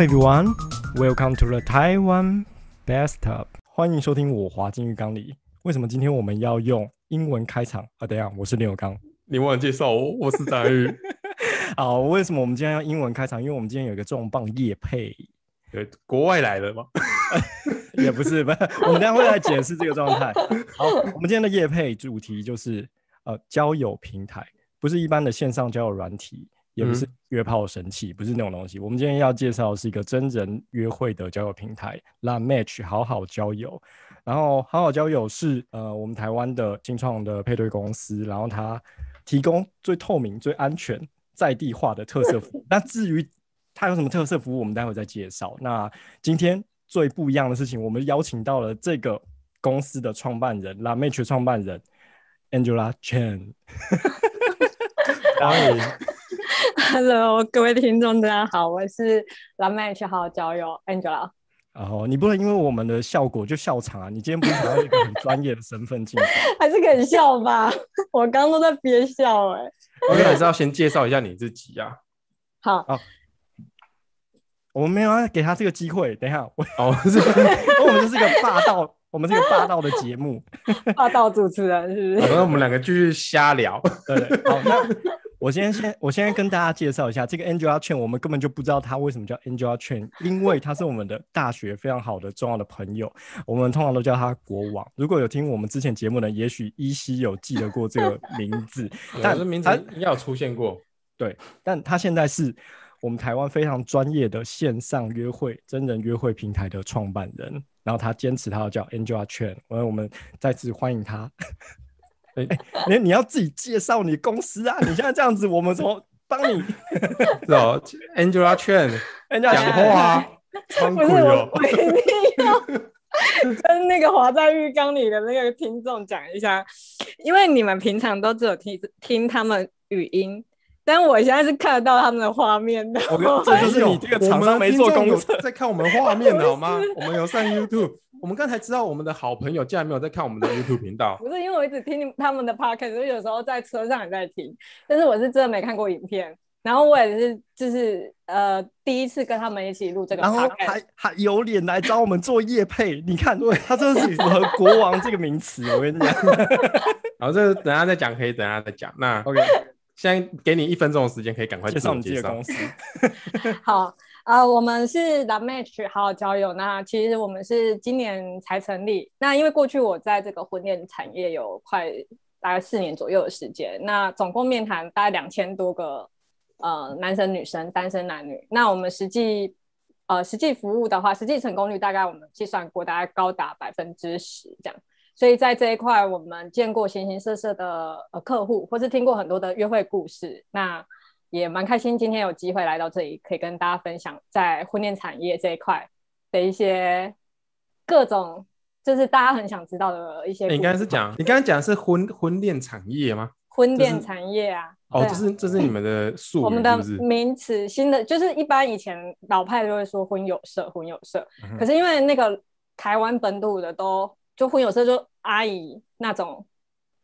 Hello everyone, welcome to the Taiwan Bathtub。欢迎收听我滑进浴缸里。为什么今天我们要用英文开场啊？等一下，我是林有刚。你忘了介绍我，我是张玉。好，为什么我们今天要英文开场？因为我们今天有一个重磅夜配，对，国外来的吗？也不是，不是，我们等下会来解释这个状态。好，我们今天的夜配主题就是呃交友平台，不是一般的线上交友软体，也不是约炮神器，不是那种东西。我们今天要介绍的是一个真人约会的交友平台，Latch 好好交友。然后好好交友是呃我们台湾的新创的配对公司，然后它提供最透明、最安全、在地化的特色服务。那至于它有什么特色服务，我们待会再介绍。那今天最不一样的事情，我们邀请到了这个公司的创办人，Latch 创办人 Angela Chen。欢迎 Hello，各位听众，大家好，我是 Latch 好好交友 Angela。然后你不能因为我们的效果就笑场啊！你今天不是想要一个很专业的身份进来，还是可以笑吧？我刚刚都在憋笑哎、欸。我们还是要先介绍一下你自己呀、啊。好，好，我们没有要给他这个机会。等一下，我哦，我 们就是一个霸道，我们是一个霸道的节目，霸道主持人是不是？那我们两个继续瞎聊。对，对，好，那。我先先，我先跟大家介绍一下这个 Angela Chen，我们根本就不知道他为什么叫 Angela Chen，因为他是我们的大学非常好的重要的朋友，我们通常都叫他国王。如果有听我们之前节目的，也许依稀有记得过这个名字，但这名字应该有出现过。对，但他现在是我们台湾非常专业的线上约会真人约会平台的创办人，然后他坚持他要叫 Angela Chen，我们再次欢迎他。哎、欸，你你要自己介绍你公司啊！你现在这样子，我们怎么帮你？是哦，Angela Chen，Angela 讲话啊，不是我，我一定要跟那个滑在浴缸里的那个听众讲一下，因为你们平常都只有听听他们语音，但我现在是看得到他们的画面的。这就是你这个厂商没做功课，在看我们画面的 好吗？我们有上 YouTube。我们刚才知道我们的好朋友竟然没有在看我们的 YouTube 频道，不是因为我一直听他们的 Podcast，所以有时候在车上也在听，但是我是真的没看过影片。然后我也是就是呃第一次跟他们一起录这个，然后还还有脸来找我们做夜配，你看，对，他真的是符合国王这个名词，我跟你讲。好，这个等下再讲，可以等下再讲。那 OK，现在给你一分钟的时间，可以赶快介绍你自己的公司。好。啊、呃，我们是 Latch 好好交友。那其实我们是今年才成立。那因为过去我在这个婚恋产业有快大概四年左右的时间，那总共面谈大概两千多个呃男生女生单身男女。那我们实际呃实际服务的话，实际成功率大概我们计算过，大概高达百分之十这样。所以在这一块，我们见过形形色色的呃客户，或是听过很多的约会故事。那也蛮开心，今天有机会来到这里，可以跟大家分享在婚恋产业这一块的一些各种，就是大家很想知道的一些。你刚才是讲，你刚才讲的是婚婚恋产业吗？婚恋产业啊，哦，这是这是你们的术语，我们的名词，新的就是一般以前老派都会说婚友社，婚友社，嗯，可是因为那个台湾本土的都就婚友社就阿姨那种。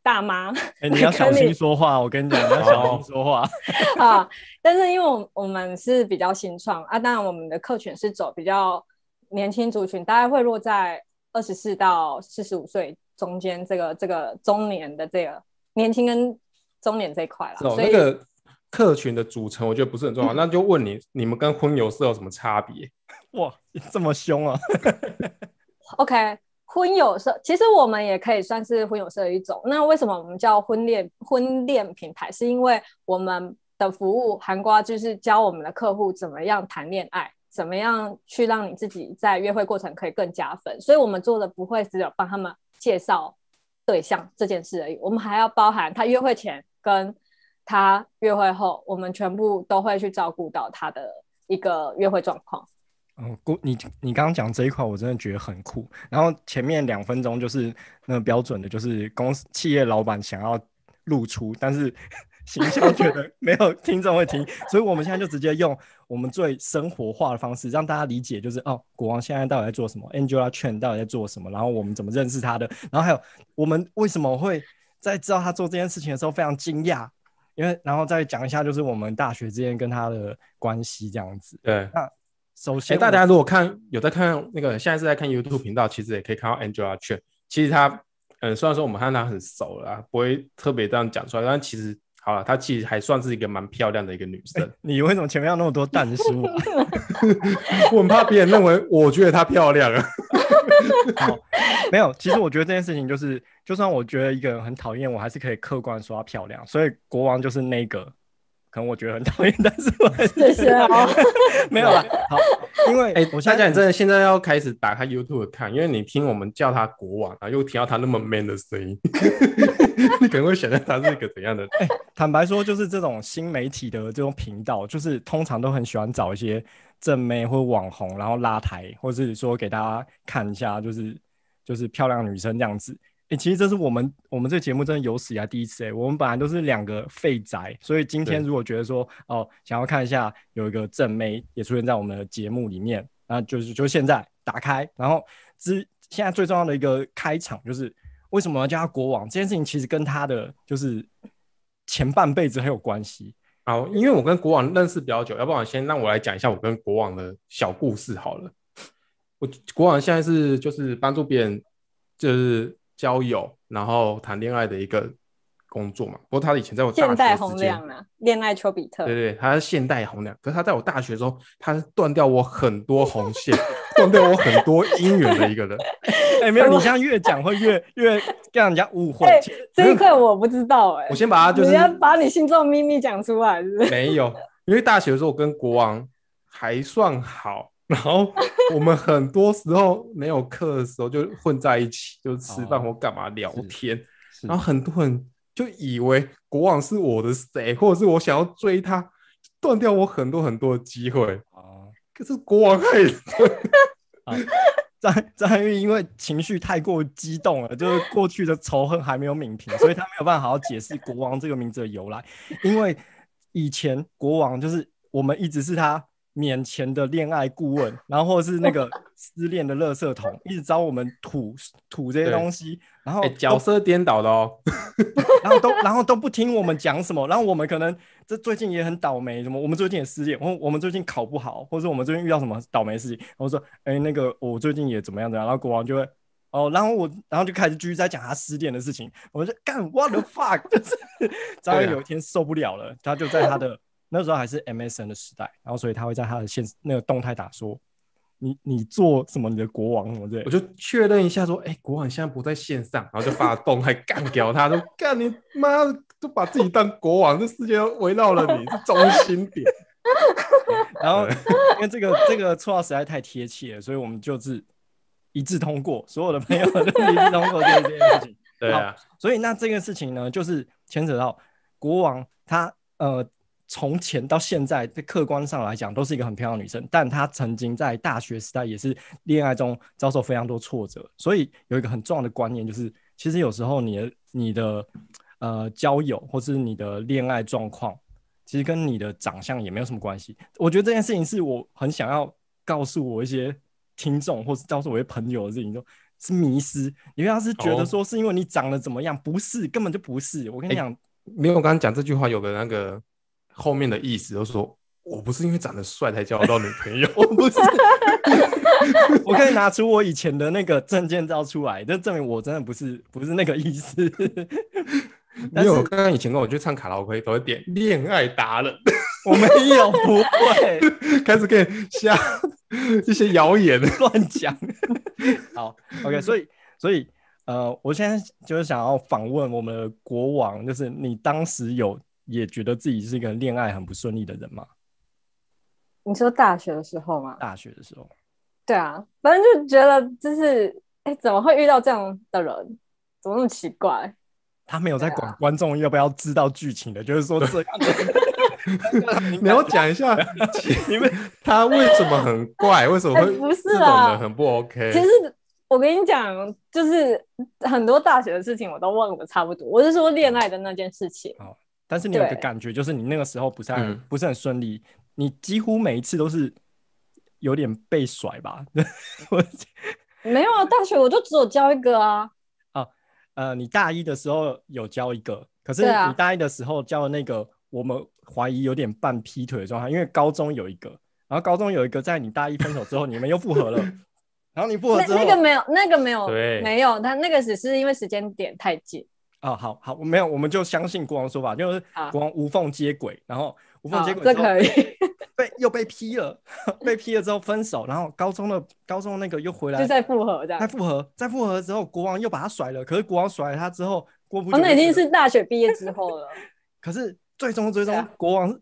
大妈，哎、欸，你要 小心说话，我跟你讲，你要小心说话 啊！但是因为我我们是比较新创啊，当然我们的客群是走比较年轻族群，大概会落在二十四到四十五岁中间，这个这个中年的这个年轻跟中年这一块了。所以那个客群的组成，我觉得不是很重要。嗯、那就问你，你们跟婚友社有什么差别？哇，这么凶啊！OK。婚友社其实我们也可以算是婚友社一种。那为什么我们叫婚恋婚恋平台？是因为我们的服务涵盖就是教我们的客户怎么样谈恋爱，怎么样去让你自己在约会过程可以更加分。所以我们做的不会只有帮他们介绍对象这件事而已，我们还要包含他约会前跟他约会后，我们全部都会去照顾到他的一个约会状况。嗯，你你刚刚讲这一块，我真的觉得很酷。然后前面两分钟就是那个标准的，就是公司企业老板想要露出，但是形象觉得 没有听众会听，所以我们现在就直接用我们最生活化的方式，让大家理解，就是哦，国王现在到底在做什么，Angela Chen 到底在做什么，然后我们怎么认识他的，然后还有我们为什么会在知道他做这件事情的时候非常惊讶，因为然后再讲一下，就是我们大学之间跟他的关系这样子。对，那。首先，大家如果看有在看那个，现在是在看 YouTube 频道，其实也可以看到 Angela Chen。其实她，嗯，虽然说我们和她很熟了，不会特别这样讲出来，但其实好了，她其实还算是一个蛮漂亮的一个女生。你为什么前面要那么多但 书？我很怕别人认为我觉得她漂亮啊。好，没有，其实我觉得这件事情就是，就算我觉得一个人很讨厌，我还是可以客观说她漂亮。所以国王就是那个。可能我觉得很讨厌，但是我谢谢哦。没有了。好，因为哎，我现在讲，你真的现在要开始打开 YouTube 看，因为你听我们叫他国王啊，又听到他那么 man 的声音，你可能会想象他是一个怎样的？哎，坦白说，就是这种新媒体的这种频道，就是通常都很喜欢找一些正妹或网红，然后拉抬，或是说给大家看一下，就是就是漂亮女生这样子。哎、欸，其实这是我们我们这个节目真的有史以来第一次哎、欸，我们本来都是两个废宅，所以今天如果觉得说哦，想要看一下有一个正妹也出现在我们的节目里面，那就是就现在打开，然后之现在最重要的一个开场就是为什么要叫他国王这件事情，其实跟他的就是前半辈子很有关系。好，因为我跟国王认识比较久，要不然先让我来讲一下我跟国王的小故事好了。我国王现在是就是帮助别人就是。交友，然后谈恋爱的一个工作嘛。不过他以前在我大学现代洪亮啊，恋爱丘比特。对对，他是现代洪亮。可是他在我大学的时候，他是断掉我很多红线，断掉我很多姻缘的一个人。哎、欸，没有，你现在越讲会越 越让人家误会。欸、这一块我不知道哎、欸。我先把他就是你要把你心中的秘密讲出来是不是？没有，因为大学的时候我跟国王还算好。然后我们很多时候没有课的时候就混在一起，就吃饭或干嘛聊天。然后很多人就以为国王是我的谁，或者是我想要追他，断掉我很多很多的机会啊。可是国王害人。张张玉因为情绪太过激动了，就是过去的仇恨还没有泯平，所以他没有办法好好解释国王这个名字的由来。因为以前国王就是我们一直是他。免钱的恋爱顾问，然后是那个 失恋的垃圾桶，一直找我们吐吐这些东西，然后、欸、角色颠倒的哦，然后都然后都不听我们讲什么，然后我们可能这最近也很倒霉，什么我们最近也失恋，或我们最近考不好，或者我们最近遇到什么倒霉事情，然后说哎、欸、那个我最近也怎么样怎么样，然后国王就会哦，然后我然后就开始继续在讲他失恋的事情，我们就干 what the fuck，就是 张有一天受不了了，他就在他的。那时候还是 MSN 的时代，然后所以他会在他的现那个动态打说，你你做什么？你的国王什么之类，我就确认一下说，哎、欸，国王现在不在线上，然后就发动态干掉他，说干你妈，都把自己当国王，这世界围绕了你 是中心点。然后因为这个这个绰号实在太贴切了，所以我们就是一致通过，所有的朋友都一致通过这件事情。对啊，所以那这个事情呢，就是牵扯到国王他呃。从前到现在，在客观上来讲，都是一个很漂亮的女生。但她曾经在大学时代也是恋爱中遭受非常多挫折。所以有一个很重要的观念，就是其实有时候你的你的呃交友或是你的恋爱状况，其实跟你的长相也没有什么关系。我觉得这件事情是我很想要告诉我一些听众，或是告诉我一些朋友的事情，就是迷失。因为他是觉得说是因为你长得怎么样，不是，根本就不是。我跟你讲，欸，没有，我刚刚讲这句话有个那个。后面的意思就是说，我不是因为长得帅才交得到女朋友，我不是。我可以拿出我以前的那个证件照出来，就证明我真的不是不是那个意思。因为我刚刚以前跟我去唱卡拉 OK 都会点恋爱达人，我没有，不会开始给你下一些谣言乱讲。好，OK，所以所以呃，我现在就是想要访问我们的国王，就是你当时有。也觉得自己是一个恋爱很不顺利的人吗？你说大学的时候吗？大学的时候，对啊，反正就觉得就是，哎、欸，怎么会遇到这样的人？怎么那么奇怪？他没有在管观众要不要知道剧情的，就是说这样的。你要讲一下，因为他为什么很怪？为什么会、欸、不是啊？很不 OK。其实我跟你讲，就是很多大学的事情我都忘了差不多。我是说恋爱的那件事情。哦但是你有一个感觉，就是你那个时候不是很不是很顺利，你几乎每一次都是有点被甩吧？没有啊，大学我就只有交一个啊。啊，呃，你大一的时候有交一个，可是你大一的时候交的那个，我们怀疑有点半劈腿的状态，因为高中有一个，然后高中有一个在你大一分手之后，你们又复合了，然后你复合之后，那个没有，那个没有，对没有，他那个只是因为时间点太近。啊、哦，好好，没有，我们就相信国王说法，就是国王无缝接轨，然后无缝接轨，这可以被又被劈了，被劈了之后分手，然后高中的高中那个又回来，就再复合这样，再复合，再复合之后，国王又把他甩了，可是国王甩了他之后，过不久、哦，那已经是大学毕业之后了。可是最终最终，国王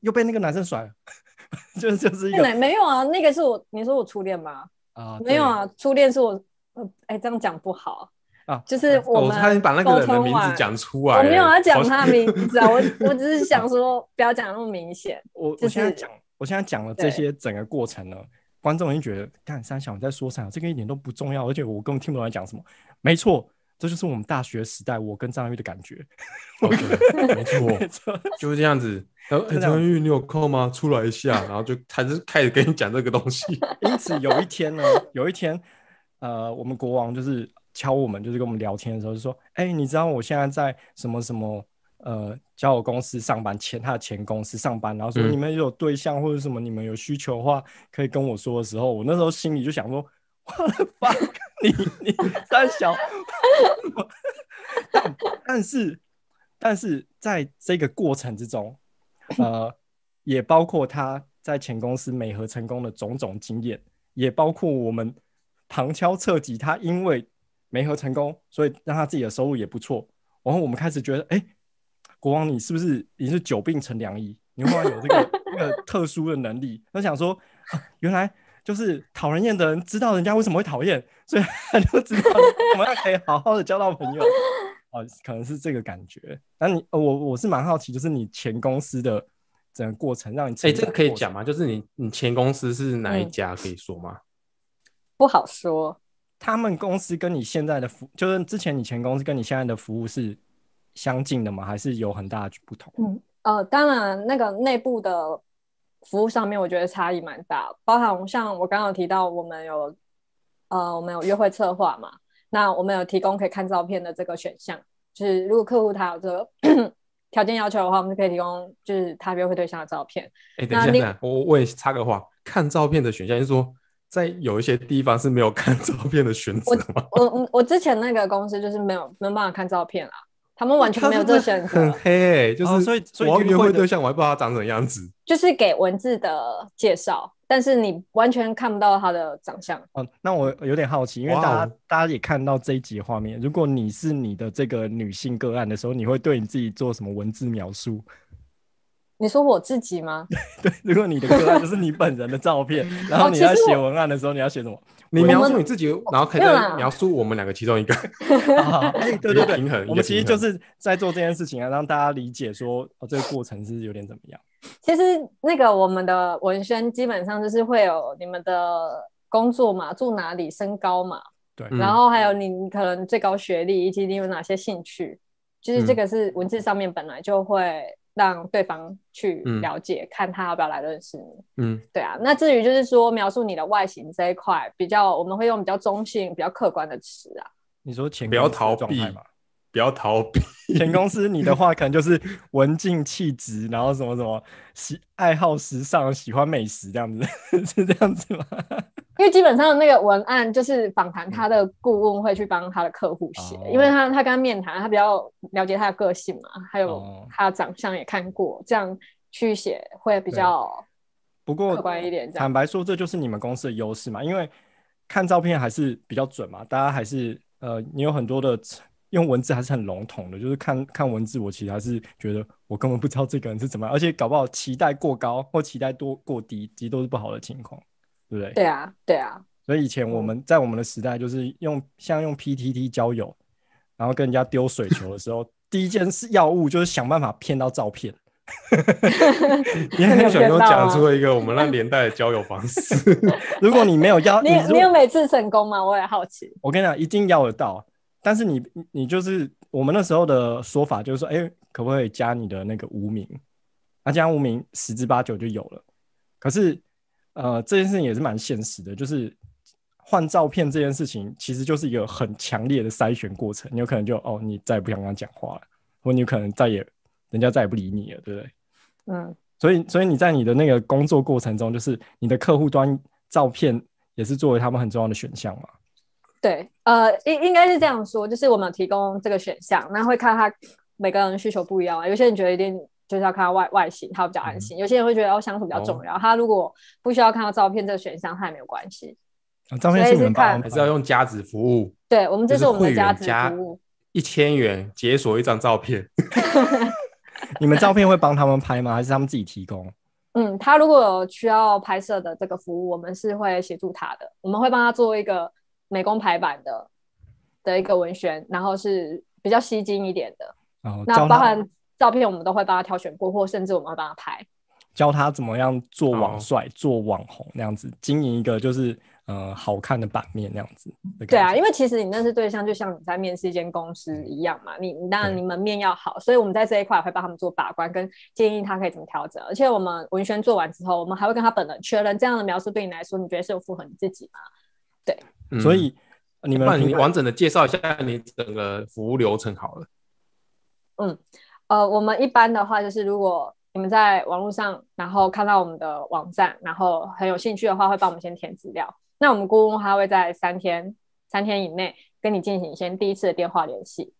又被那个男生甩了，就是就是一个没有啊，那个是我，你说我初恋吗？啊，没有啊，初恋是我，哎，这样讲不好。啊，就是我们他把那个人的名字讲出来，我没有要讲他的名字啊，我我只是 想说不要讲那么明显。我我现在讲，我现在讲了这些整个过程呢，观众已经觉得，看三小你在说啥？这个一点都不重要，而且我根本听不懂在讲什么。没错，这就是我们大学时代我跟张玉的感觉。没错，没错，就是这样子。张玉，你有空吗？出来一下，然后就开始开始跟你讲这个东西。因此有一天呢，有一天，呃，我们国王就是。敲我们就是跟我们聊天的时候就说，哎、欸，你知道我现在在什么什么呃交友公司上班，前他的前公司上班，然后说你们有对象或者什么，你们有需求的话可以跟我说的时候，我那时候心里就想说，我的妈，你你三小，但但是但是在这个过程之中，呃，也包括他在前公司美合成功的种种经验，也包括我们旁敲侧击，他因为。媒合成功，所以让他自己的收入也不错。然后我们开始觉得，哎、欸，国王，你是不是你是久病成良医？你忽然有这个 这个特殊的能力？他想说、啊，原来就是讨人厌的人知道人家为什么会讨厌，所以他就知道我们要可以好好的交到朋友。哦、啊，可能是这个感觉。那你，我我是蛮好奇，就是你前公司的整个过程，让你哎、欸，这个可以讲吗？就是你你前公司是哪一家？可以说吗？嗯、不好说。他们公司跟你现在的服，就是之前你前公司跟你现在的服务是相近的吗？还是有很大的不同？嗯，呃，当然，那个内部的服务上面，我觉得差异蛮大。包含像我刚刚有提到，我们有呃，我们有约会策划嘛，那我们有提供可以看照片的这个选项，就是如果客户他有这个 条件要求的话，我们就可以提供就是他约会对象的照片。哎、欸，等一下，等一下，我也插个话，看照片的选项就是说。在有一些地方是没有看 照片的选择吗？我我我之前那个公司就是没有没有办法看照片啊，他们完全没有这个选择。很黑、欸，就是、哦、所以所以我要约会对象，我还不知道他长什么样子。就是给文字的介绍，但是你完全看不到他的长相。哦，那我有点好奇，因为大家、哦、大家也看到这一集画面，如果你是你的这个女性个案的时候，你会对你自己做什么文字描述？你说我自己吗？对，如果你的个案就是你本人的照片，然后你在写文案的时候，你要写什么？你描述你自己，然后可以描述我们两个其中一个。哎，对对对，平衡。我们其实就是在做这件事情啊，让大家理解说，哦，这个过程是有点怎么样。其实那个我们的文宣基本上就是会有你们的工作嘛，住哪里，身高嘛，对，然后还有你可能最高学历以及你有哪些兴趣，就是这个是文字上面本来就会。让对方去了解，嗯、看他要不要来认识你。嗯，对啊。那至于就是说描述你的外形这一块，比较我们会用比较中性、比较客观的词啊。你说前不要逃避嘛，不要逃避。前公司你的话可能就是文静气质，然后什么什么喜爱好时尚、喜欢美食这样子，是这样子吗？因为基本上那个文案就是访谈，他的顾问会去帮他的客户写，嗯、因为他他跟他面谈，他比较了解他的个性嘛，还有他的长相也看过，哦、这样去写会比较不过客观一点。坦白说，这就是你们公司的优势嘛，因为看照片还是比较准嘛，大家还是呃，你有很多的用文字还是很笼统的，就是看看文字，我其实还是觉得我根本不知道这个人是怎么样，而且搞不好期待过高或期待多过低，其实都是不好的情况。对不对？对啊，对啊。所以以前我们在我们的时代，就是用像用 PTT 交友，然后跟人家丢水球的时候，第一件事要务就是想办法骗到照片。你很想又讲出了一个我们那年代的交友方式。如果你没有要，你你有每次成功吗？我也好奇。我跟你讲，一定要得到。但是你你就是我们那时候的说法，就是说，哎，可不可以加你的那个无名？那加无名十之八九就有了。可是。呃，这件事情也是蛮现实的，就是换照片这件事情，其实就是一个很强烈的筛选过程。你有可能就哦，你再也不想跟他讲话了，或你有可能再也人家再也不理你了，对不对？嗯，所以，所以你在你的那个工作过程中，就是你的客户端照片也是作为他们很重要的选项嘛？对，呃，应应该是这样说，就是我们有提供这个选项，那会看他每个人需求不一样啊。有些人觉得一定就是要看到外外形，他比较安心；嗯、有些人会觉得要相处比较重要，哦、他如果不需要看到照片这个选项，他也没有关系。啊、照片是你们看还是要用加值服务？对，我们这是我们的加值服务，一千元解锁一张照片。你们照片会帮他们拍吗？还是他们自己提供？嗯，他如果有需要拍摄的这个服务，我们是会协助他的。我们会帮他做一个美工排版的的一个文宣，然后是比较吸睛一点的。哦、那包含照片，我们都会帮他挑选过，或甚至我们会帮他拍，教他怎么样做网帅、哦、做网红那样子，经营一个就是。呃，好看的版面那样子。对啊，因为其实你认识对象，就像你在面试一间公司一样嘛。你你当然你门面要好，所以我们在这一块会帮他们做把关，跟建议他可以怎么调整。而且我们文宣做完之后，我们还会跟他本人确认，这样的描述对你来说，你觉得是有符合你自己吗？对，嗯、所以你们你完整的介绍一下你整个服务流程好了。嗯，呃，我们一般的话就是，如果你们在网络上，然后看到我们的网站，然后很有兴趣的话，会帮我们先填资料。那我们顾问他会在三天三天以内跟你进行先第一次的电话联系。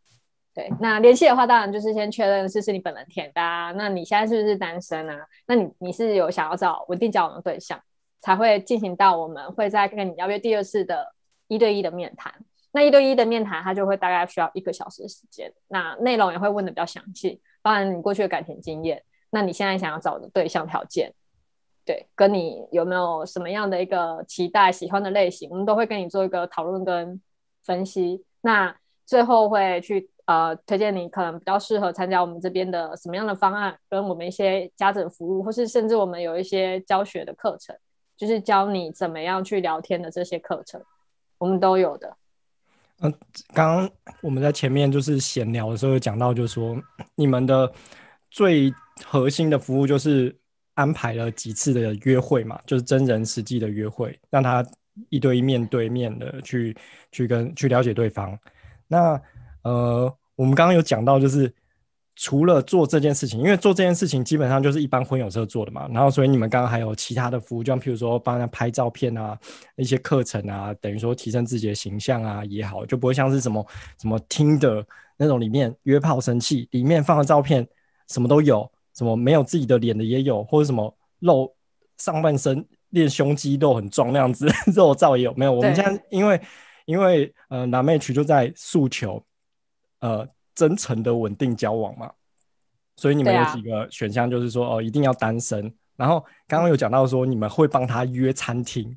对，那联系的话，当然就是先确认是是你本人填的啊。那你现在是不是单身啊？那你你是有想要找稳定交往的对象，才会进行到我们会再跟你邀约第二次的一对一的面谈。那一对一的面谈，它就会大概需要一个小时的时间。那内容也会问的比较详细，包含你过去的感情经验，那你现在想要找的对象条件。对，跟你有没有什么样的一个期待、喜欢的类型，我们都会跟你做一个讨论跟分析。那最后会去呃推荐你可能比较适合参加我们这边的什么样的方案，跟我们一些家政服务，或是甚至我们有一些教学的课程，就是教你怎么样去聊天的这些课程，我们都有的。嗯、刚刚我们在前面就是闲聊的时候讲到，就是说你们的最核心的服务就是。安排了几次的约会嘛，就是真人实际的约会，让他一对一面对面的去去跟去了解对方。那呃，我们刚刚有讲到，就是除了做这件事情，因为做这件事情基本上就是一般婚友社做的嘛，然后所以你们刚刚还有其他的服务，就像譬如说帮他拍照片啊，一些课程啊，等于说提升自己的形象啊也好，就不会像是什么什么 Tinder 那种里面约炮神器，里面放的照片什么都有。什么没有自己的脸的也有，或者什么露上半身练胸肌肉很壮那样子 肉照也有，没有？我们现在因为因为呃，Lamatch 就在诉求呃真诚的稳定交往嘛，所以你们有几个选项，就是说哦，一定要单身。然后刚刚有讲到说你们会帮他约餐厅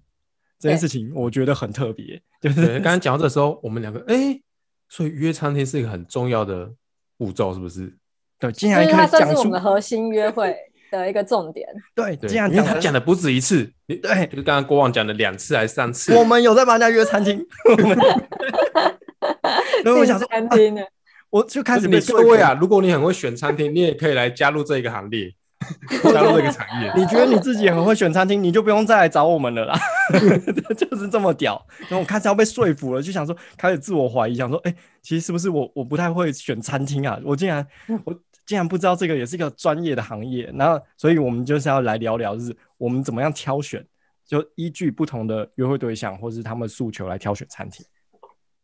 这件事情，我觉得很特别。就是刚刚讲到的时候，我们两个哎、欸，所以约餐厅是一个很重要的步骤，是不是？对，竟然可以它算是我们核心约会的一个重点。对，对，这样因为他讲的不止一次，对，就是刚刚国王讲的两次还是三次。我们有在帮人家约餐厅。然后 我想说，餐厅呢，我就开始你各位啊，如果你很会选餐厅，你也可以来加入这一个行列，加入这个产业。你觉得你自己很会选餐厅，你就不用再来找我们了啦。就是这么屌。然后我开始要被说服了，就想说开始自我怀疑，想说，哎、欸，其实是不是我我不太会选餐厅啊？我竟然我。竟然不知道这个也是一个专业的行业，然后，所以我们就是要来聊聊，就是我们怎么样挑选，就依据不同的约会对象或是他们的诉求来挑选餐厅。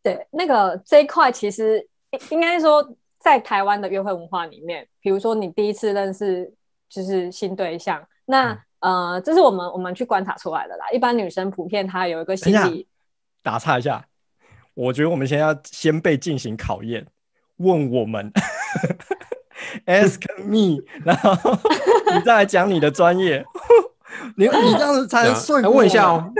对，那个这一块其实应该说，在台湾的约会文化里面，比如说你第一次认识就是新对象，那、嗯、呃，这是我们我们去观察出来的啦。一般女生普遍她有一个心理，打岔一下，我觉得我们先要先被进行考验，问我们。Ask me，然后你再来讲你的专业，你你这样子才能说服我。问一下哦，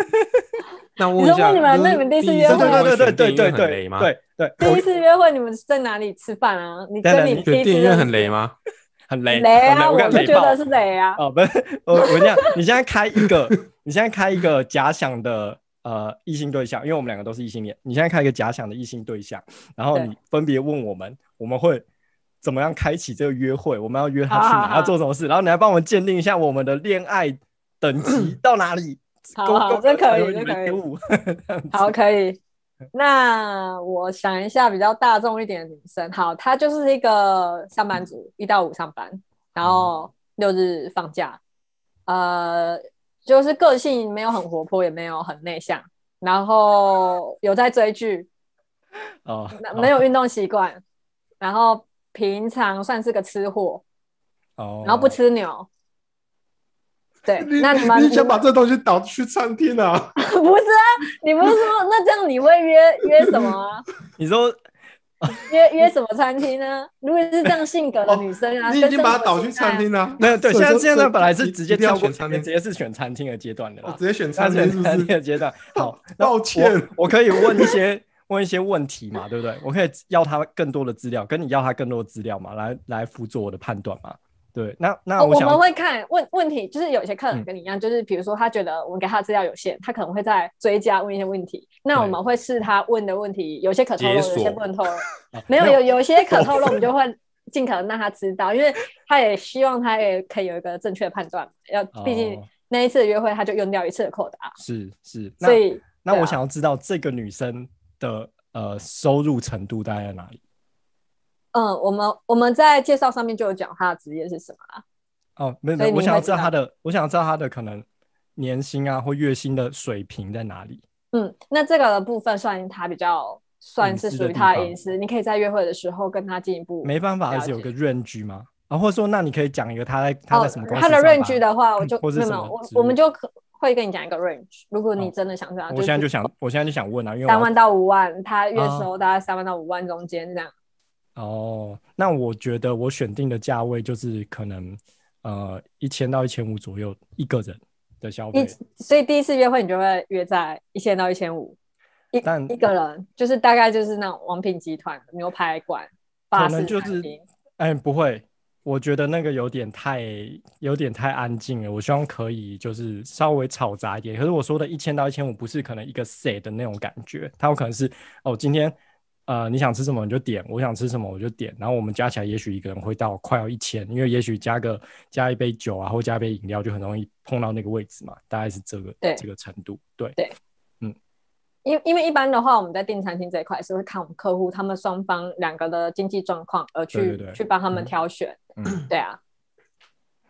那我问一下，你们那你们第一次约会，对对对对对对对对，第一次约会你们在哪里吃饭啊？你跟你第一次电影院很雷吗？很雷，雷啊！我就觉得是雷啊。哦，不是，我我跟你讲，你现在开一个，你现在开一个假想的呃异性对象，因为我们两个都是异性恋，你现在开一个假想的异性对象，然后你分别问我们，我们会。怎么样开启这个约会？我们要约他去哪？要做什么事？然后你来帮我们鉴定一下我们的恋爱等级 到哪里？好好，这可以，这可以。好，可以。那我想一下，比较大众一点的女生，好，她就是一个上班族，一到五上班，然后六日放假。呃，就是个性没有很活泼，也没有很内向，然后有在追剧，哦，没有运动习惯，然后平常算是个吃货，哦，然后不吃牛。对，你那你们你想把这东西导去餐厅啊？不是啊，你不是说那这样你会约约什么啊？你说 约约什么餐厅呢？如果是这样性格的女生啊，哦、你已经把它导去餐厅了。没有，对，现在现在本来是直接跳过餐厅，直接是选餐厅的阶段的啦。我直接选餐厅，餐厅的阶段。好，抱歉我，我可以问一些问一些问题嘛，对不对？我可以要他更多的资料，跟你要他更多的资料嘛，来来辅助我的判断嘛。对，那那我，我们会看问问题，就是有些客人跟你一样，嗯、就是比如说他觉得我们给他的资料有限，他可能会再追加问一些问题。那我们会试他问的问题，有些可透露，有些不能透露。没有，有有些可透露，我们 就会尽可能让他知道，因为他也希望他也可以有一个正确的判断。要毕竟那一次的约会，他就用掉一次的扣打。是是，所以那我想要知道这个女生的呃收入程度大概在哪里？嗯，我们我们在介绍上面就有讲他的职业是什么啊？哦，没有，没有，我想要知道他的，我想要知道他的可能年薪啊或月薪的水平在哪里。嗯，那这个的部分算他比较算是属于他的隐私，你可以在约会的时候跟他进一步。没办法，还是有个 range 吗？啊，或者说，那你可以讲一个他在他在什么公司？他的 range 的话，我就没有，我我们就可会跟你讲一个 range。如果你真的想这样，我现在就想，我现在就想问啊，因为三万到五万，他月收大概三万到五万中间这样。哦，那我觉得我选定的价位就是可能呃一千到一千五左右一个人的消费，所以第一次约会你就会约在一千到一千五一一个人，就是大概就是那种王品集团牛排馆，可能就是哎不会，我觉得那个有点太有点太安静了，我希望可以就是稍微嘈杂一点。可是我说的一千到一千五不是可能一个 set 的那种感觉，它有可能是哦今天。呃，你想吃什么你就点，我想吃什么我就点，然后我们加起来也许一个人会到快要一千，因为也许加个加一杯酒啊，或加一杯饮料就很容易碰到那个位置嘛，大概是这个这个程度。对对，嗯，因因为一般的话，我们在订餐厅这一块是会看我们客户他们双方两个的经济状况而去去帮他们挑选。嗯，对啊，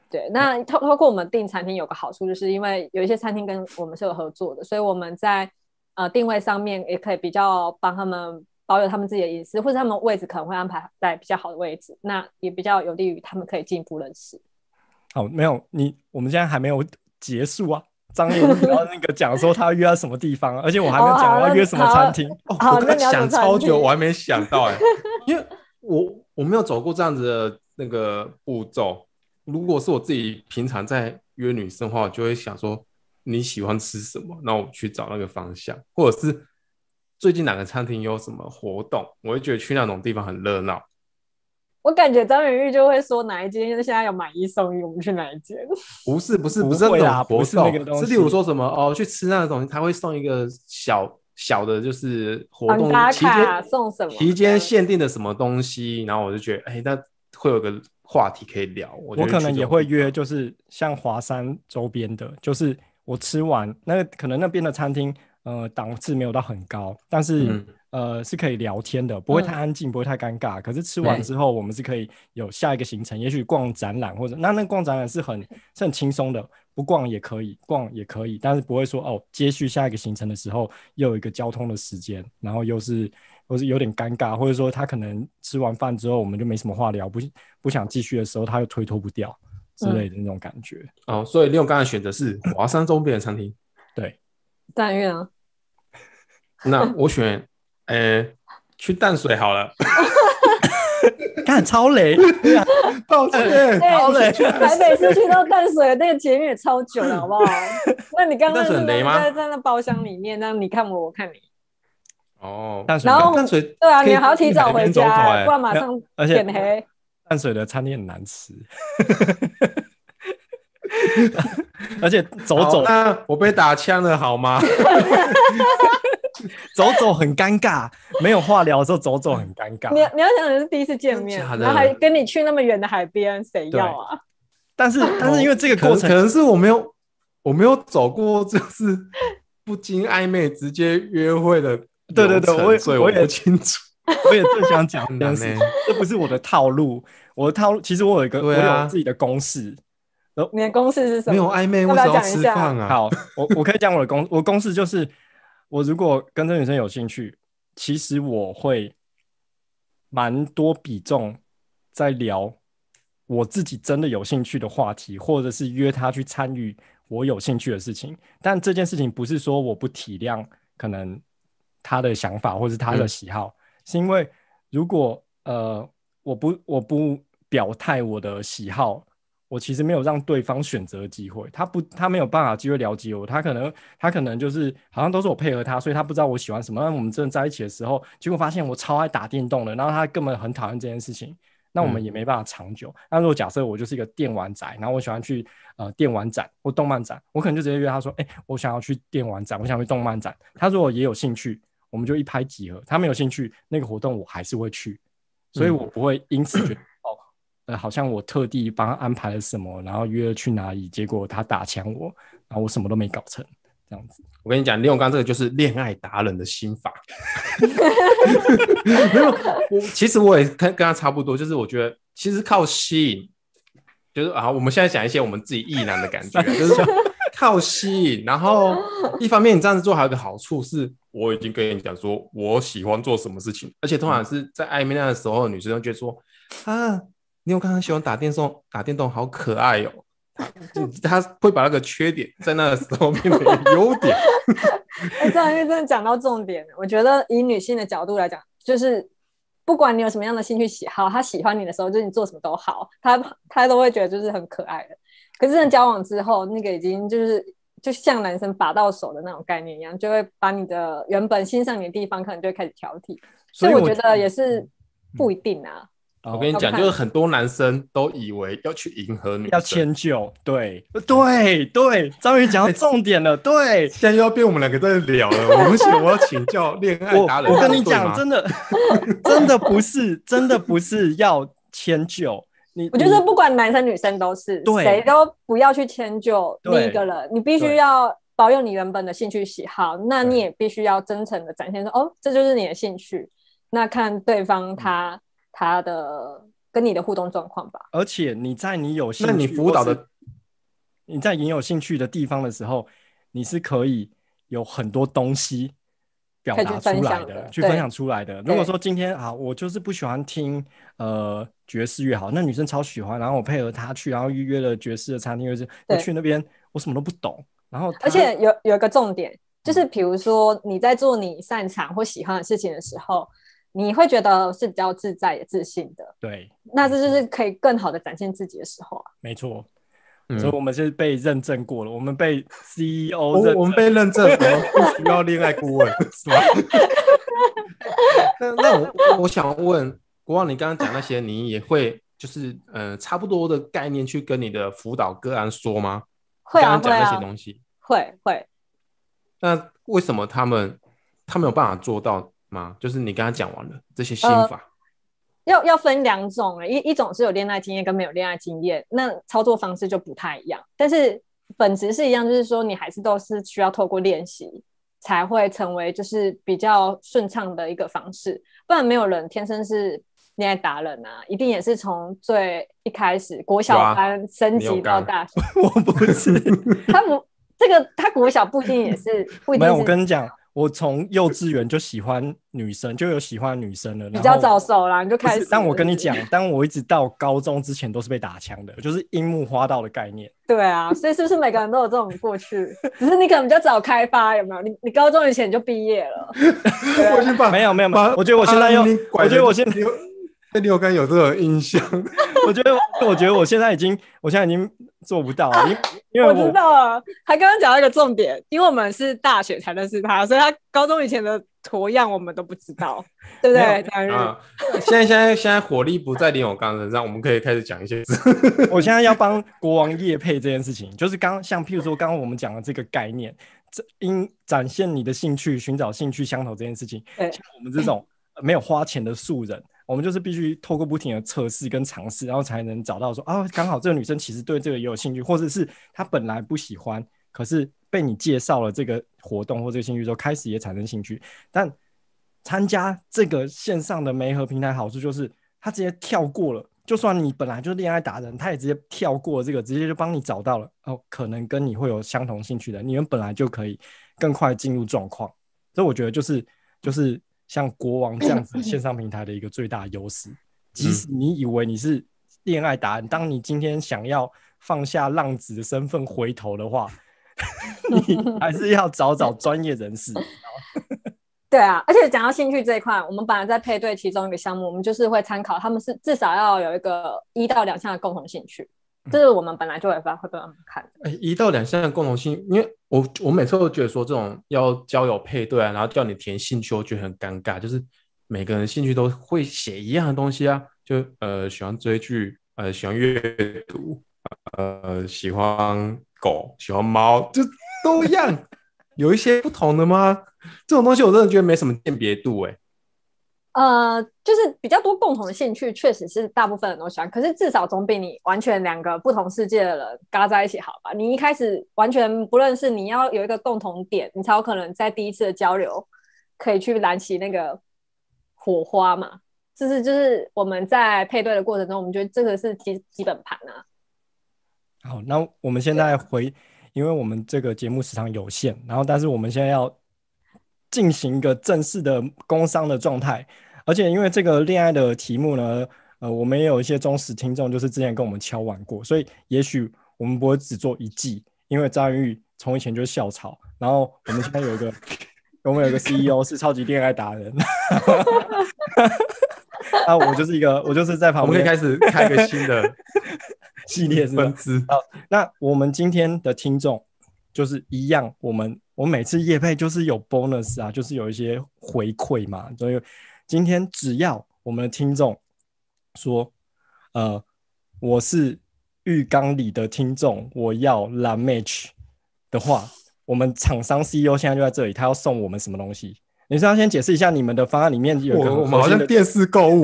对，那透透过我们订餐厅有个好处，就是因为有一些餐厅跟我们是有合作的，所以我们在呃定位上面也可以比较帮他们。保有他们自己的隐私，或者他们位置可能会安排在比较好的位置，那也比较有利于他们可以进一步认识。好，没有你，我们现在还没有结束啊。张燕然后那个讲说他要约在什么地方，而且我还没讲我要约什么餐厅。哦，我刚刚想超久，我还没想到哎，因为我我没有走过这样子的那个步骤。如果是我自己平常在约女生的话，我就会想说你喜欢吃什么，那我去找那个方向，或者是。最近哪个餐厅有什么活动？我会觉得去那种地方很热闹。我感觉张元玉就会说哪一间，因为现在有买一送一，我们去哪一间？不是不是不是那种活动，是那个东西，是例如说什么哦，去吃那个东西，他会送一个小小的，就是活动期间送什么？期间限定的什么东西？然后我就觉得，哎、欸，那会有个话题可以聊。我，我可能也会约，就是像华山周边的，就是我吃完那个，可能那边的餐厅。呃，档次没有到很高，但是、嗯、呃是可以聊天的，不会太安静，嗯、不会太尴尬。可是吃完之后，我们是可以有下一个行程，也许逛展览或者那那逛展览是很是很轻松的，不逛也可以，逛也可以，但是不会说哦，接续下一个行程的时候又有一个交通的时间，然后又是或是有点尴尬，或者说他可能吃完饭之后我们就没什么话聊，不不想继续的时候，他又推脱不掉之类的那种感觉。嗯、哦，所以利用刚才选择是华山周边的餐厅，对。但愿啊，那我选，呃、欸，去淡水好了。看超雷，抱歉，超雷。台北市去到淡水那个捷运也超久了，好不好？那你刚刚是在在那包厢里面，那你看我，我看你。哦，淡水，然后淡水对啊，你还要提早回家，不然马上变黑。淡水的餐厅很难吃。而且走走，那我被打枪了好吗？走走很尴尬，没有话聊的时候走走很尴尬。你你要想的是第一次见面，然后还跟你去那么远的海边，谁要啊？但是但是因为这个过程，可能是我没有我没有走过，就是不经暧昧直接约会的。对对对，我所以我也不清楚，我也正想讲，但是这不是我的套路。我的套路其实我有一个，我有自己的公式。你的公式是什么？没有暧昧，为什么要吃饭啊？好，我我可以讲我的公，我公式就是，我如果跟这女生有兴趣，其实我会蛮多比重在聊我自己真的有兴趣的话题，或者是约她去参与我有兴趣的事情。但这件事情不是说我不体谅可能她的想法或是她的喜好，嗯、是因为如果呃我不我不表态我的喜好。我其实没有让对方选择机会，他不，他没有办法机会了解我，他可能，他可能就是好像都是我配合他，所以他不知道我喜欢什么。那我们真的在一起的时候，结果发现我超爱打电动的，然后他根本很讨厌这件事情，那我们也没办法长久。嗯、那如果假设我就是一个电玩宅，然后我喜欢去呃电玩展或动漫展，我可能就直接约他说，哎、欸，我想要去电玩展，我想去动漫展。他如果也有兴趣，我们就一拍即合。他没有兴趣，那个活动我还是会去，所以我不会因此觉得。好像我特地帮他安排了什么，然后约了去哪里，结果他打枪我，然后我什么都没搞成，这样子。我跟你讲，李永刚这个就是恋爱达人的心法。没有，我其实我也跟跟他差不多，就是我觉得其实靠吸引，就是啊，我们现在讲一些我们自己意男的感觉，就是 靠吸引。然后一方面你这样子做还有个好处是，我已经跟你讲说我喜欢做什么事情，而且通常是在暧昧那的时候，女生就觉得说啊。你有刚刚喜欢打电动，打电动好可爱哟、喔。他会把那个缺点在那个时候变成优点。哎、欸，这样因为真的讲到重点，我觉得以女性的角度来讲，就是不管你有什么样的兴趣喜好，他喜欢你的时候，就是你做什么都好，他他都会觉得就是很可爱的。可是，交往之后，那个已经就是就像男生拔到手的那种概念一样，就会把你的原本欣赏你的地方，可能就会开始挑剔。所以我觉得也是不一定啊。我跟你讲，就是很多男生都以为要去迎合女生，要迁就，对，对，对，终于讲到重点了，对，现在又要变我们两个在聊了。我们请我要请教恋爱达人，我跟你讲，真的，真的不是，真的不是要迁就你。我觉得不管男生女生都是，谁都不要去迁就另一个人。你必须要保有你原本的兴趣喜好，那你也必须要真诚的展现说，哦，这就是你的兴趣。那看对方他。他的跟你的互动状况吧，而且你在你有兴趣，那你辅导的，你在你有兴趣的地方的时候，你是可以有很多东西表达出来的，去分享出来的。如果说今天啊，我就是不喜欢听呃爵士乐，好，那女生超喜欢，然后我配合她去，然后预约了爵士的餐厅，就是我去那边，我什么都不懂，然后而且有有一个重点，就是比如说你在做你擅长或喜欢的事情的时候。你会觉得是比较自在也自信的，对，那这就是可以更好的展现自己的时候啊。没错，所以我们是被认证过了，嗯、我们被 CEO 认，我们被认证 不需要恋爱顾问，是吧？那那我我想问国王，你刚刚讲那些，你也会就是呃差不多的概念去跟你的辅导个案说吗？会啊，刚刚讲那些东西，会啊，会会。那为什么他们他没有办法做到？吗？就是你刚刚讲完了这些心法，呃、要要分两种，一一种是有恋爱经验跟没有恋爱经验，那操作方式就不太一样。但是本质是一样，就是说你还是都是需要透过练习才会成为就是比较顺畅的一个方式，不然没有人天生是恋爱达人啊，一定也是从最一开始国小班升级到大学。我不是，他不这个他国小不一定也是，不一定是。没有，我跟你讲。我从幼稚园就喜欢女生，就有喜欢女生了。比较早熟啦，你就开始。但我跟你讲，当我一直到高中之前都是被打枪的，就是樱木花道的概念。对啊，所以是不是每个人都有这种过去？只是你可能比较早开发，有没有？你你高中以前就毕业了。没有没有没有，我觉得我现在又，我觉得我现在。对你有刚有这种印象？我觉得，我觉得我现在已经，我现在已经做不到了，因、啊、因为 我，我知道了。他刚刚讲到一个重点，因为我们是大学才认识他，所以他高中以前的图样我们都不知道，对不对？张日、啊，现在现在现在火力不在林永刚身上，我们可以开始讲一些。我现在要帮国王业配这件事情，就是刚像譬如说刚刚我们讲的这个概念，这应展现你的兴趣，寻找兴趣相投这件事情，像我们这种没有花钱的素人。我们就是必须透过不停的测试跟尝试，然后才能找到说啊，刚好这个女生其实对这个也有兴趣，或者是她本来不喜欢，可是被你介绍了这个活动或这个兴趣之后，开始也产生兴趣。但参加这个线上的媒合平台好处就是，她直接跳过了就算你本来就是恋爱达人，他也直接跳过这个，直接就帮你找到了哦，可能跟你会有相同兴趣的，你们本来就可以更快进入状况。所以我觉得就是就是像国王这样子 线上平台的一个最大优势。即使你以为你是恋爱达人，当你今天想要放下浪子的身份回头的话，你 还是要找找专业人士。对啊，而且讲到兴趣这一块，我们本来在配对其中一个项目，我们就是会参考他们是至少要有一个一到两项的共同兴趣，这是我们本来就会发会被他们看。哎，一到两项的共同性，因为我我每次都觉得说这种要交友配对啊，然后叫你填兴趣，我觉得很尴尬，就是每个人兴趣都会写一样的东西啊，就呃喜欢追剧，呃喜欢阅读，呃喜欢狗，喜欢猫，就都一样，有一些不同的吗？这种东西我真的觉得没什么鉴别度哎，呃，就是比较多共同的兴趣，确实是大部分人都喜欢。可是至少总比你完全两个不同世界的人嘎在一起好吧？你一开始完全不认识，你要有一个共同点，你才有可能在第一次的交流可以去燃起那个火花嘛。这是就是我们在配对的过程中，我们觉得这个是基基本盘啊。好，那我们现在回，因为我们这个节目时长有限，然后但是我们现在要。进行一个正式的工商的状态，而且因为这个恋爱的题目呢，呃，我们也有一些忠实听众，就是之前跟我们敲碗过，所以也许我们不会只做一季，因为张玉从以前就是校草，然后我们现在有一个，我们有一个 CEO 是超级恋爱达人，啊，我就是一个，我就是在旁边，我们可以开始开一个新的 系列是分支。好，那我们今天的听众就是一样，我们。我每次业配就是有 bonus 啊，就是有一些回馈嘛。所以今天只要我们的听众说，呃，我是浴缸里的听众，我要 Lamatch 的话，我们厂商 CEO 现在就在这里，他要送我们什么东西？你是要先解释一下你们的方案里面有个，我们好像电视购物。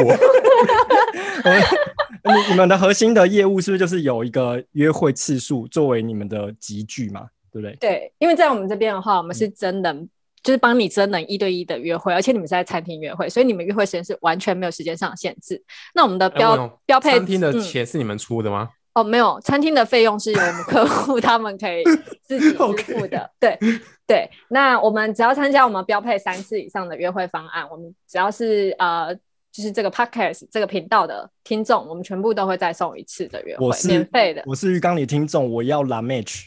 你 你们的核心的业务是不是就是有一个约会次数作为你们的集聚嘛？对不对？对，因为在我们这边的话，我们是真人，嗯、就是帮你真人一对一的约会，而且你们是在餐厅约会，所以你们约会时间是完全没有时间上的限制。那我们的标、欸、标配餐厅的钱是你们出的吗？嗯、哦，没有，餐厅的费用是由我们客户 他们可以自己支付的。Okay. 对对，那我们只要参加我们标配三次以上的约会方案，我们只要是呃，就是这个 podcast 这个频道的听众，我们全部都会再送一次的约会，我是免费的。我是浴缸里听众，我要 Lamatch。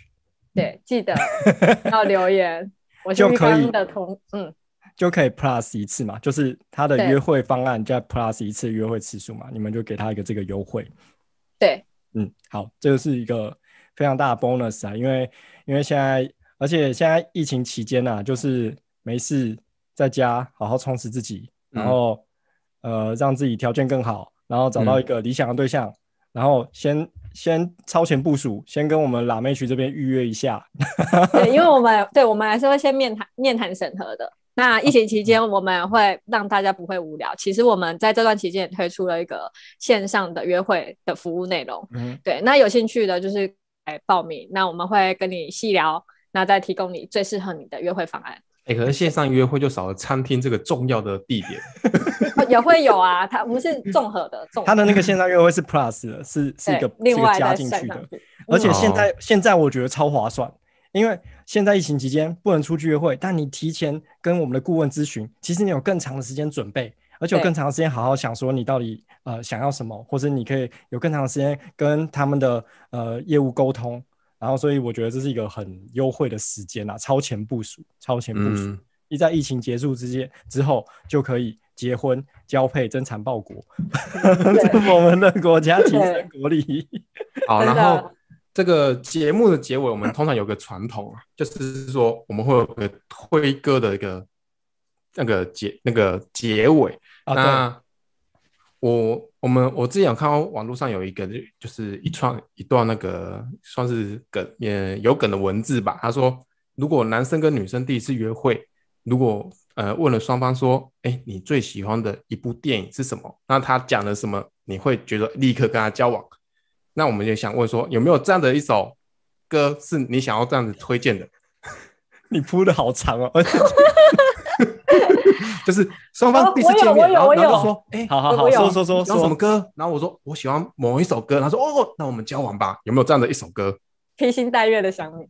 对，记得 要留言，我就可以的同嗯，就可以 plus 一次嘛，就是他的约会方案加 plus 一次约会次数嘛，你们就给他一个这个优惠。对，嗯，好，这个是一个非常大的 bonus 啊，因为因为现在，而且现在疫情期间啊，就是没事在家好好充实自己，然后、嗯、呃让自己条件更好，然后找到一个理想的对象，嗯、然后先。先超前部署，先跟我们 Lamatch 这边预约一下。对，因为我们对我们还是会先面谈面谈审核的。那疫情期间，我们会让大家不会无聊。其实我们在这段期间也推出了一个线上的约会的服务内容。嗯，对，那有兴趣的就是来报名，那我们会跟你细聊，那再提供你最适合你的约会方案。哎、欸，可是线上约会就少了餐厅这个重要的地点。也会有啊，它不是综合的，综合的。它的那个线上约会是 Plus 的，是是一个另外加进去的。而且现在、嗯、现在我觉得超划算，因为现在疫情期间不能出去约会，但你提前跟我们的顾问咨询，其实你有更长的时间准备，而且有更长的时间好好想说你到底呃想要什么，或者你可以有更长的时间跟他们的呃业务沟通。然后，所以我觉得这是一个很优惠的时间啊，超前部署，超前部署，一、嗯、在疫情结束之间之后就可以结婚、交配、增产报国，我们的国家提升国力。好，然后这个节目的结尾，我们通常有个传统啊，就是说我们会有个推歌的一个那个结那个结尾。啊、那我。我们我之前有看到网络上有一个，就是一串一段那个算是梗，也有梗的文字吧。他说，如果男生跟女生第一次约会，如果呃问了双方说，哎，你最喜欢的一部电影是什么？那他讲了什么？你会觉得立刻跟他交往？那我们就想问说，有没有这样的一首歌是你想要这样子推荐的？你铺的好长哦。就是双方第一次见面，然后然后就说，哎，好好好，说说说说什么歌？然后我说我喜欢某一首歌，他说哦，那我们交往吧，有没有这样的一首歌？披星戴月的想你，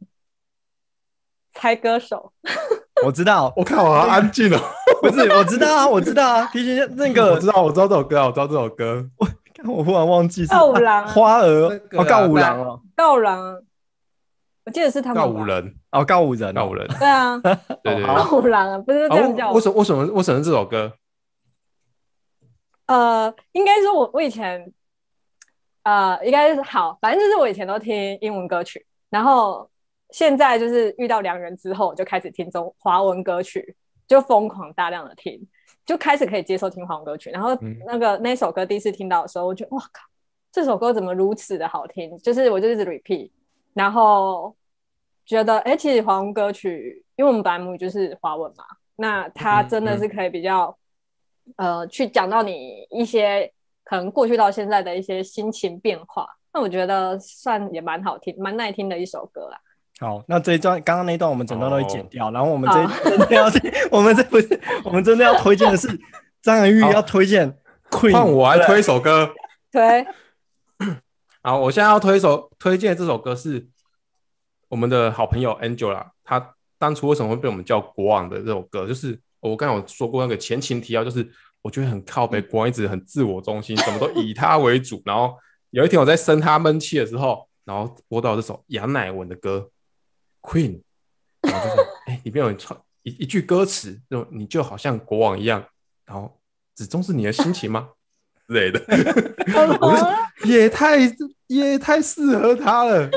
猜歌手，我知道，我看我好安静哦，不是，我知道啊，我知道啊，披星那个，我知道，我知道这首歌啊，我知道这首歌，我我忽然忘记是告五郎，花儿哦，告五郎哦，告五郎。我记得是他们告五人哦，告五人，告五人，对啊，对 对，告五郎啊，不是这样叫。为什么为什么为什么这首歌？呃，应该说我我以前，呃，应该是好，反正就是我以前都听英文歌曲，然后现在就是遇到良人之后，就开始听中华文歌曲，就疯狂大量的听，就开始可以接受听华文歌曲。然后那个那首歌第一次听到的时候，我觉得哇靠，这首歌怎么如此的好听？就是我就一直 repeat。然后觉得，哎，其实华文歌曲，因为我们本来母语就是华文嘛，那它真的是可以比较，嗯嗯、呃，去讲到你一些可能过去到现在的一些心情变化。那我觉得算也蛮好听、蛮耐听的一首歌啦。好，那这一段刚刚那一段我们整段都会剪掉，哦、然后我们这真的要，我们这不是我们真的要推荐的是 张含玉要推荐 Queen，换我来推一首歌，对。好，我现在要推一首推荐这首歌是我们的好朋友 Angela，他当初为什么会被我们叫国王的这首歌，就是我刚才有说过那个前情提要，就是我觉得很靠北，国王一直很自我中心，什么都以他为主。然后有一天我在生他闷气的时候，然后播到这首杨乃文的歌 Queen，然后就是哎，里面有唱一一句歌词，就你就好像国王一样，然后只重视你的心情吗？之类的，我就也太也太适合他了。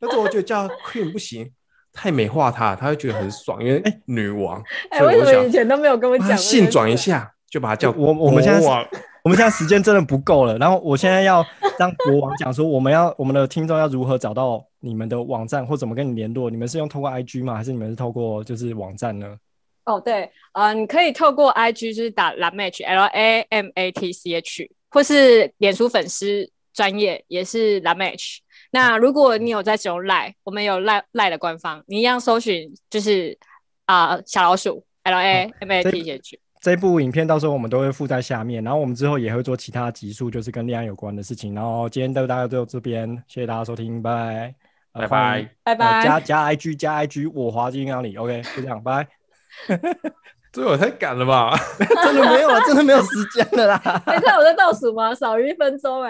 但是我觉得叫 Queen 不行，太美化她，她会觉得很爽，因为哎，女王。哎，为什么以前都没有跟我讲？性转一下就把他叫我。我们现在我们现在时间真的不够了。然后我现在要当国王讲说，我们要我们的听众要如何找到你们的网站或怎么跟你联络？你们是用透过 IG 吗？还是你们是透过就是网站呢？哦，oh, 对，嗯，你可以透过 IG 就是打 Lamatch L A M A T C H，或是脸书粉丝专业也是 Lamatch。那如果你有在使用 Line，我们有 Line Line 的官方，你一样搜寻就是啊、呃、小老鼠 L A M A T H。这部影片到时候我们都会附在下面，然后我们之后也会做其他集数，就是跟恋爱有关的事情。然后今天就大家就这边，谢谢大家收听，拜拜拜拜拜拜，加加 IG 加 IG，我滑进哪里？OK，就这样，拜。这我太赶了吧？真的没有了，真的没有时间了啦！你看我在倒数吗？少于一分钟哎。